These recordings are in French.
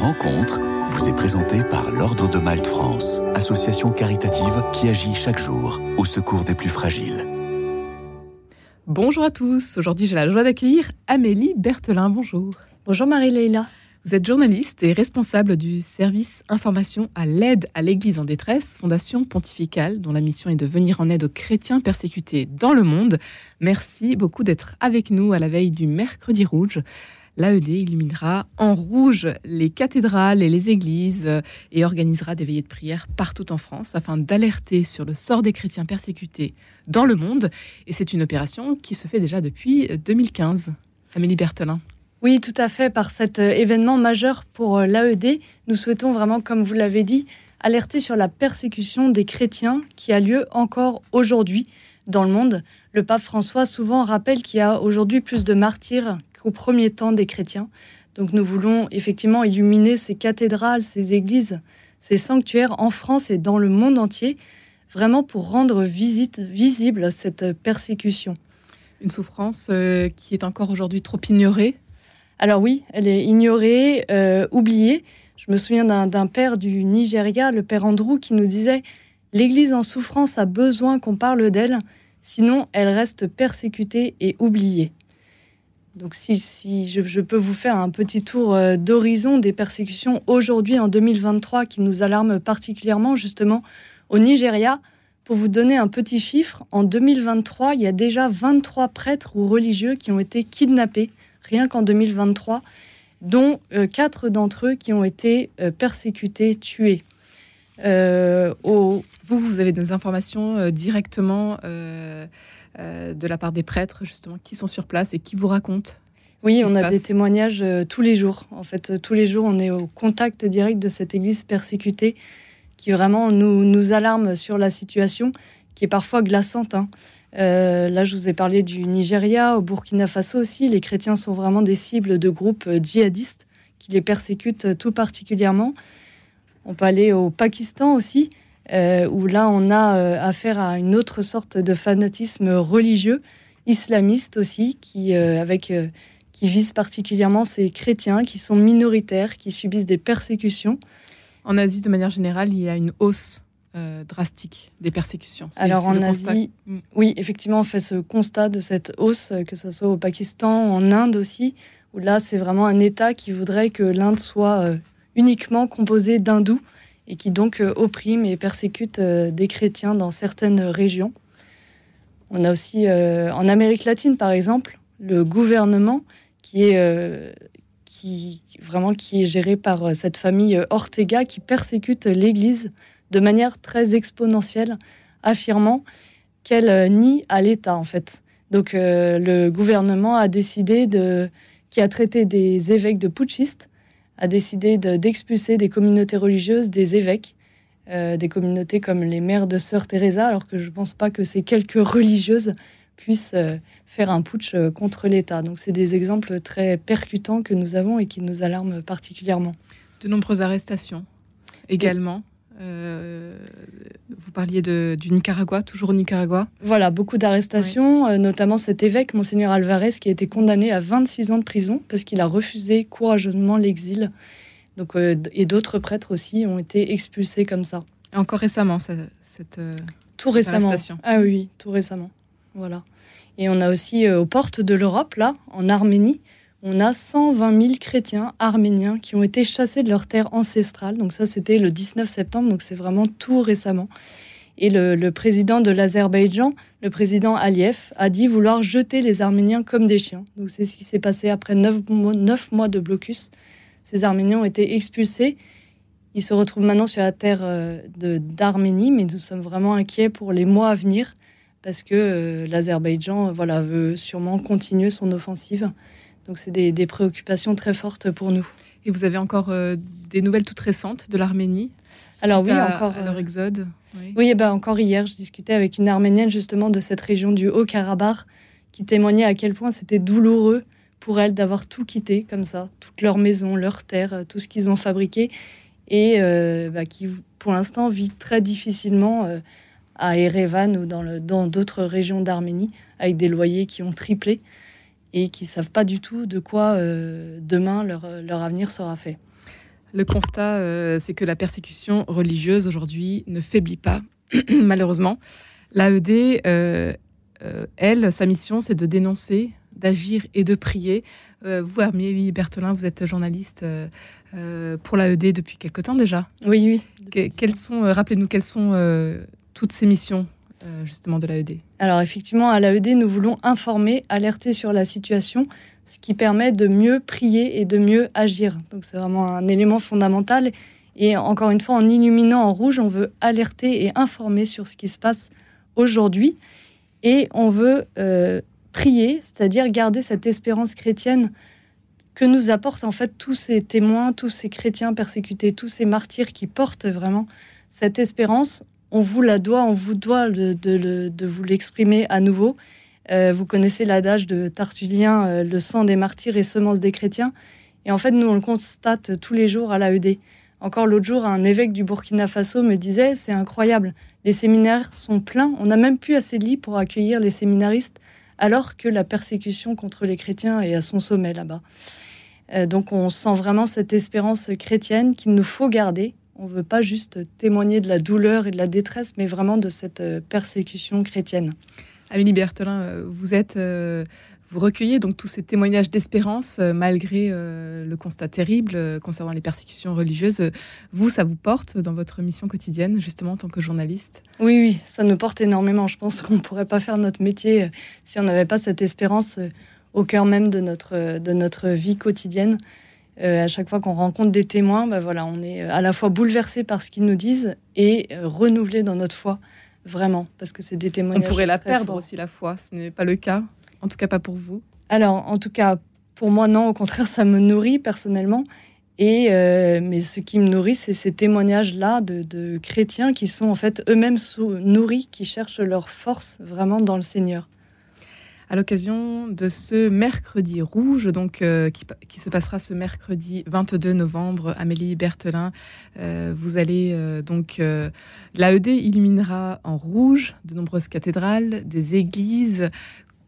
rencontre vous est présenté par l'Ordre de Malte France, association caritative qui agit chaque jour au secours des plus fragiles. Bonjour à tous, aujourd'hui j'ai la joie d'accueillir Amélie Berthelin, bonjour. Bonjour Marie-Leila. Vous êtes journaliste et responsable du service information à l'aide à l'Église en détresse, fondation pontificale dont la mission est de venir en aide aux chrétiens persécutés dans le monde. Merci beaucoup d'être avec nous à la veille du mercredi rouge l'AED illuminera en rouge les cathédrales et les églises euh, et organisera des veillées de prière partout en France afin d'alerter sur le sort des chrétiens persécutés dans le monde. Et c'est une opération qui se fait déjà depuis 2015. Amélie Berthelin. Oui, tout à fait. Par cet euh, événement majeur pour euh, l'AED, nous souhaitons vraiment, comme vous l'avez dit, alerter sur la persécution des chrétiens qui a lieu encore aujourd'hui dans le monde. Le pape François souvent rappelle qu'il y a aujourd'hui plus de martyrs au premier temps des chrétiens. Donc nous voulons effectivement illuminer ces cathédrales, ces églises, ces sanctuaires en France et dans le monde entier, vraiment pour rendre visite, visible cette persécution. Une souffrance euh, qui est encore aujourd'hui trop ignorée? Alors oui, elle est ignorée, euh, oubliée. Je me souviens d'un père du Nigeria, le père Andrew, qui nous disait L'Église en souffrance a besoin qu'on parle d'elle, sinon elle reste persécutée et oubliée. Donc si, je, peux vous faire un petit tour euh, d'horizon des persécutions aujourd'hui en 2023 qui nous alarment particulièrement justement au Nigeria, pour vous donner un petit chiffre, en 2023, il y a déjà 23 prêtres ou religieux qui ont été kidnappés, rien qu'en 2023, dont euh, quatre d'entre eux qui ont été euh, persécutés, tués. Vous, vous avez des informations directement euh, de la part des prêtres, justement, qui sont sur place et qui vous racontent oui, on a des témoignages euh, tous les jours. En fait, euh, tous les jours, on est au contact direct de cette église persécutée qui vraiment nous, nous alarme sur la situation, qui est parfois glaçante. Hein. là, je vous ai parlé du Nigeria, au Burkina Faso aussi. Les chrétiens sont vraiment des cibles de groupes djihadistes qui les persécutent tout particulièrement. On peut aller au Pakistan aussi. Euh, où là on a euh, affaire à une autre sorte de fanatisme religieux, islamiste aussi, qui, euh, avec, qui vise particulièrement ces chrétiens qui sont minoritaires, qui subissent des persécutions. En Asie, de manière générale, il y a une hausse drastique des persécutions. Alors en Asie, mm. oui, effectivement, on fait ce constat de cette hausse, que ce soit au Pakistan, en Inde aussi, où là, c'est vraiment un État qui voudrait que l'Inde soit uniquement composée d'hindous et qui donc euh, opprime et persécute euh, des chrétiens dans certaines régions. On a aussi euh, en Amérique latine, par exemple, le gouvernement qui est vraiment qui est géré par cette famille Ortega qui persécute l'Église de manière très exponentielle, affirmant qu'elle nie à l'État en fait. Donc le gouvernement a décidé de qui a traité des évêques de putschistes a décidé d'expulser des communautés religieuses, des évêques, euh, des communautés comme les mères de Sœur Teresa, alors que je ne pense pas que ces quelques religieuses puissent euh, faire un putsch euh, contre l'État. Donc c'est des exemples très percutants que nous avons et qui nous alarment particulièrement. De nombreuses arrestations également. Euh, vous parliez de, du Nicaragua, toujours au Nicaragua. Voilà, beaucoup d'arrestations, euh, notamment cet évêque, Monseigneur Alvarez, qui a été condamné à 26 ans de prison parce qu'il a refusé courageusement l'exil. Donc, euh, et d'autres prêtres aussi ont été expulsés comme ça. encore récemment, cette, tout récemment. Ah oui, tout récemment. Voilà. Et on a aussi aux portes de l'Europe, là, en Arménie, on a 120 000 chrétiens arméniens qui ont été chassés de leur terre ancestrale. Donc ça, c'était le 19 septembre, donc c'est vraiment tout récemment. Et le, président de l'Azerbaïdjan, le président Aliyev, a dit vouloir jeter les Arméniens comme des chiens. Donc c'est ce qui s'est passé après neuf mois, de blocus. Ces Arméniens ont été expulsés. Ils se retrouvent maintenant sur la terre euh, d'Arménie, mais nous sommes vraiment inquiets pour les mois à venir parce que euh, l'Azerbaïdjan voilà, veut sûrement continuer son offensive. Donc c'est des, préoccupations très fortes pour nous. Et vous avez encore euh, des nouvelles toutes récentes de l'Arménie? Alors oui, encore à leur euh, exode? Oui, eh ben, encore hier, je discutais avec une Arménienne justement de cette région du Haut-Karabakh qui témoignait à quel point c'était douloureux pour elle d'avoir tout quitté comme ça, toute leur maison, leur terre, tout ce qu'ils ont fabriqué, et euh, bah, qui pour l'instant vit très difficilement à Erevan ou dans d'autres régions d'Arménie, avec des loyers qui ont triplé et qui savent pas du tout de quoi euh, demain leur, leur, avenir sera fait. Le constat, c'est que la persécution religieuse aujourd'hui ne faiblit pas, malheureusement. L'AED, elle, sa mission, c'est de dénoncer, d'agir et de prier. vous, Amélie Berthelin, vous êtes journaliste pour l'AED depuis quelque temps déjà. Oui, oui. quelles sont, rappelez-nous, quelles sont toutes ces missions euh, justement de l'AED Alors effectivement, à l'AED, nous voulons informer, alerter sur la situation, ce qui permet de mieux prier et de mieux agir. Donc c'est vraiment un élément fondamental. Et encore une fois, en illuminant en rouge, on veut alerter et informer sur ce qui se passe aujourd'hui. Et on veut euh, prier, c'est-à-dire garder cette espérance chrétienne que nous apportent en fait tous ces témoins, tous ces chrétiens persécutés, tous ces martyrs qui portent vraiment cette espérance on vous la doit, on vous doit de, vous l'exprimer à nouveau. Euh, vous connaissez l'adage de Tartulien, euh, le sang des martyrs et semence des chrétiens. Et en fait, nous, on le constate tous les jours à l'AED. Encore l'autre jour, un évêque du Burkina Faso me disait, c'est incroyable, les séminaires sont pleins, on n'a même plus assez de lits pour accueillir les séminaristes, alors que la persécution contre les chrétiens est à son sommet là-bas. Euh, donc on sent vraiment cette espérance chrétienne qu'il nous faut garder on ne veut pas juste témoigner de la douleur et de la détresse, mais vraiment de cette euh, persécution chrétienne. Amélie Berthelin, euh, vous êtes, euh, vous recueillez donc tous ces témoignages d'espérance malgré le constat terrible concernant les persécutions religieuses. Vous, ça vous porte dans votre mission quotidienne, justement en tant que journaliste? Oui, oui, ça nous porte énormément. Je pense qu'on ne pourrait pas faire notre métier si on n'avait pas cette espérance au cœur même de notre, de notre vie quotidienne. Euh, à chaque fois qu'on rencontre des témoins, bah voilà, on est euh, à la fois bouleversé par ce qu'ils nous disent et euh, renouvelé dans notre foi, vraiment, parce que c'est des témoignages. On pourrait la perdre aussi, la foi. Ce n'est pas le cas, en tout cas pas pour vous. Alors, en tout cas, pour moi, non, au contraire, ça me nourrit personnellement. Et mais ce qui me nourrit, c'est ces témoignages-là de, de, chrétiens qui sont en fait eux-mêmes nourris, qui cherchent leur force vraiment dans le Seigneur à l'occasion de ce mercredi rouge, donc euh, qui, se passera ce mercredi 22 novembre. Amélie Berthelin, euh, vous allez euh, donc l'AED illuminera en rouge de nombreuses cathédrales, des églises.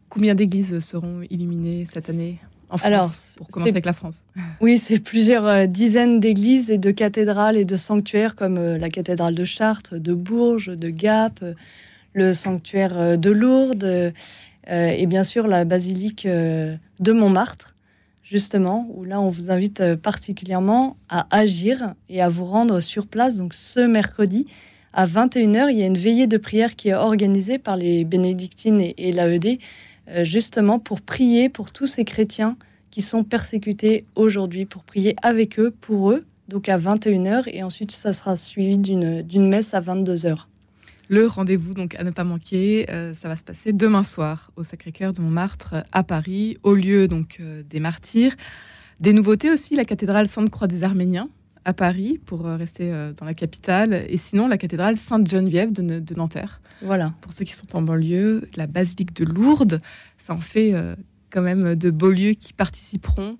Combien d'églises seront illuminées cette année en France, Alors, pour commencer avec la France? Oui, c'est plusieurs dizaines d'églises et de cathédrales et de sanctuaires comme la cathédrale de Chartres, de Bourges, de Gap, le sanctuaire de Lourdes et bien sûr la basilique euh, de Montmartre, justement, où là on vous invite euh, particulièrement à agir et à vous rendre sur place. Donc ce mercredi à 21h, il y a une veillée de prière qui est organisée par les bénédictines et, l'AED, justement pour prier pour tous ces chrétiens qui sont persécutés aujourd'hui, pour prier avec eux, pour eux, donc à 21h, et ensuite ça sera suivi d'une messe à 22h. Le rendez-vous donc à ne pas manquer, euh, ça va se passer demain soir au Sacré-Cœur de Montmartre à Paris, au lieu donc euh, des martyrs. Des nouveautés aussi, la cathédrale Sainte-Croix des Arméniens à Paris pour euh, rester dans la capitale, et sinon la cathédrale Sainte-Geneviève de, de, Nanterre. Voilà. Pour ceux qui sont en banlieue, la basilique de Lourdes, ça en fait quand même de beaux lieux qui participeront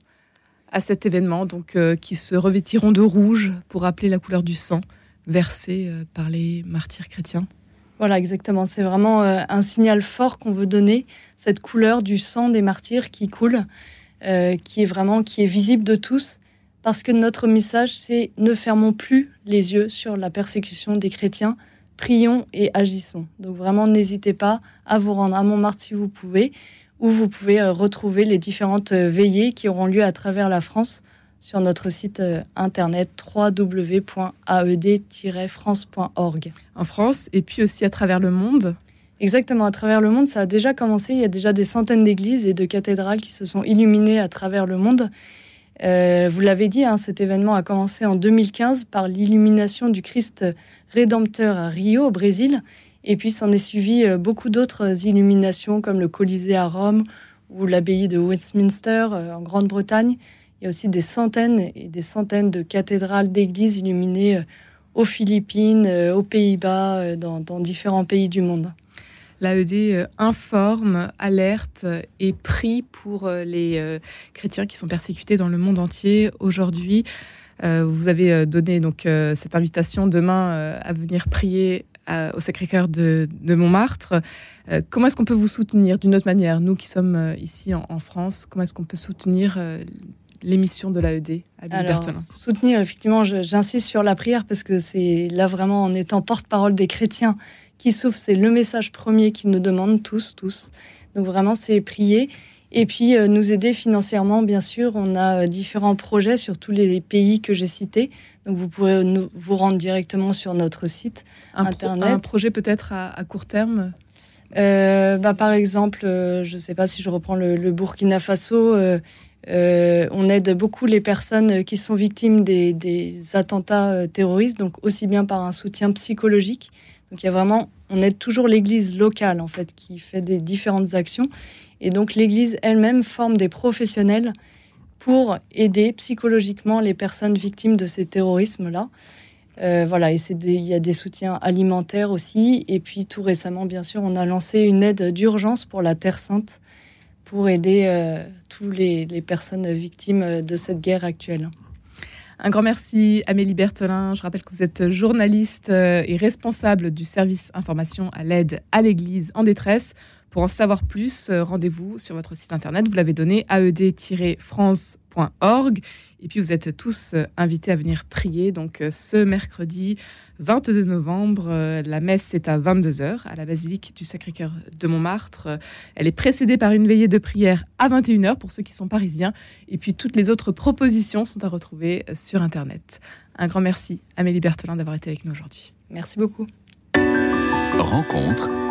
à cet événement, donc qui se revêtiront de rouge pour rappeler la couleur du sang versé euh, par les martyrs chrétiens. Voilà, exactement. C'est vraiment euh, un signal fort qu'on veut donner, cette couleur du sang des martyrs qui coule, euh, qui est vraiment qui est visible de tous, parce que notre message, c'est ne fermons plus les yeux sur la persécution des chrétiens, prions et agissons. Donc vraiment, n'hésitez pas à vous rendre à Montmartre si vous pouvez, où vous pouvez retrouver les différentes veillées qui auront lieu à travers la France sur notre site euh, internet www.aed-france.org. En France et puis aussi à travers le monde Exactement, à travers le monde, ça a déjà commencé. Il y a déjà des centaines d'églises et de cathédrales qui se sont illuminées à travers le monde. Euh, vous l'avez dit, hein, cet événement a commencé en 2015 par l'illumination du Christ rédempteur à Rio, au Brésil. Et puis s'en est suivi euh, beaucoup d'autres illuminations comme le Colisée à Rome ou l'abbaye de Westminster en Grande-Bretagne. Il y a aussi des centaines et des centaines de cathédrales, d'églises illuminées euh, aux Philippines, euh, aux Pays-Bas, euh, dans, différents pays du monde. L'AED informe, alerte et prie pour les chrétiens qui sont persécutés dans le monde entier aujourd'hui. Vous avez donné donc cette invitation demain à venir prier au Sacré-Cœur de, Montmartre. comment est-ce qu'on peut vous soutenir d'une autre manière, nous qui sommes ici en, France Comment est-ce qu'on peut soutenir l'émission de l'AED Alors, soutenir, effectivement, j'insiste sur la prière parce que c'est là vraiment en étant porte-parole des chrétiens qui souffrent, c'est le message premier qu'ils nous demandent tous, tous. Donc vraiment, c'est prier. Et puis euh, nous aider financièrement, bien sûr. On a euh, différents projets sur tous les pays que j'ai cités. Donc vous pourrez vous rendre directement sur notre site internet. un projet peut-être à, court terme? Euh, bah, Par exemple, je ne sais pas si je reprends le, Burkina Faso. On aide beaucoup les personnes qui sont victimes des, attentats terroristes, donc aussi bien par un soutien psychologique. Donc il y a vraiment, on aide toujours l'Église locale en fait qui fait des différentes actions. Et donc l'Église elle-même forme des professionnels pour aider psychologiquement les personnes victimes de ces terrorismes-là. Euh, voilà, il y a des soutiens alimentaires aussi. Et puis tout récemment, bien sûr, on a lancé une aide d'urgence pour la Terre Sainte pour aider euh, toutes les, personnes victimes de cette guerre actuelle. Un grand merci, Amélie Berthelin. Je rappelle que vous êtes journaliste euh, et responsable du service information à l'aide à l'Église en détresse. Pour en savoir plus, euh, rendez-vous sur votre site internet. Vous l'avez donné aed-france.org. Et puis vous êtes tous euh, invités à venir prier. Donc euh, ce mercredi 22 novembre, la messe est à 22h à la basilique du Sacré-Cœur de Montmartre. Elle est précédée par une veillée de prière à 21h pour ceux qui sont parisiens. Et puis toutes les autres propositions sont à retrouver sur internet. Un grand merci Amélie Berthelin d'avoir été avec nous aujourd'hui. Merci beaucoup. Rencontre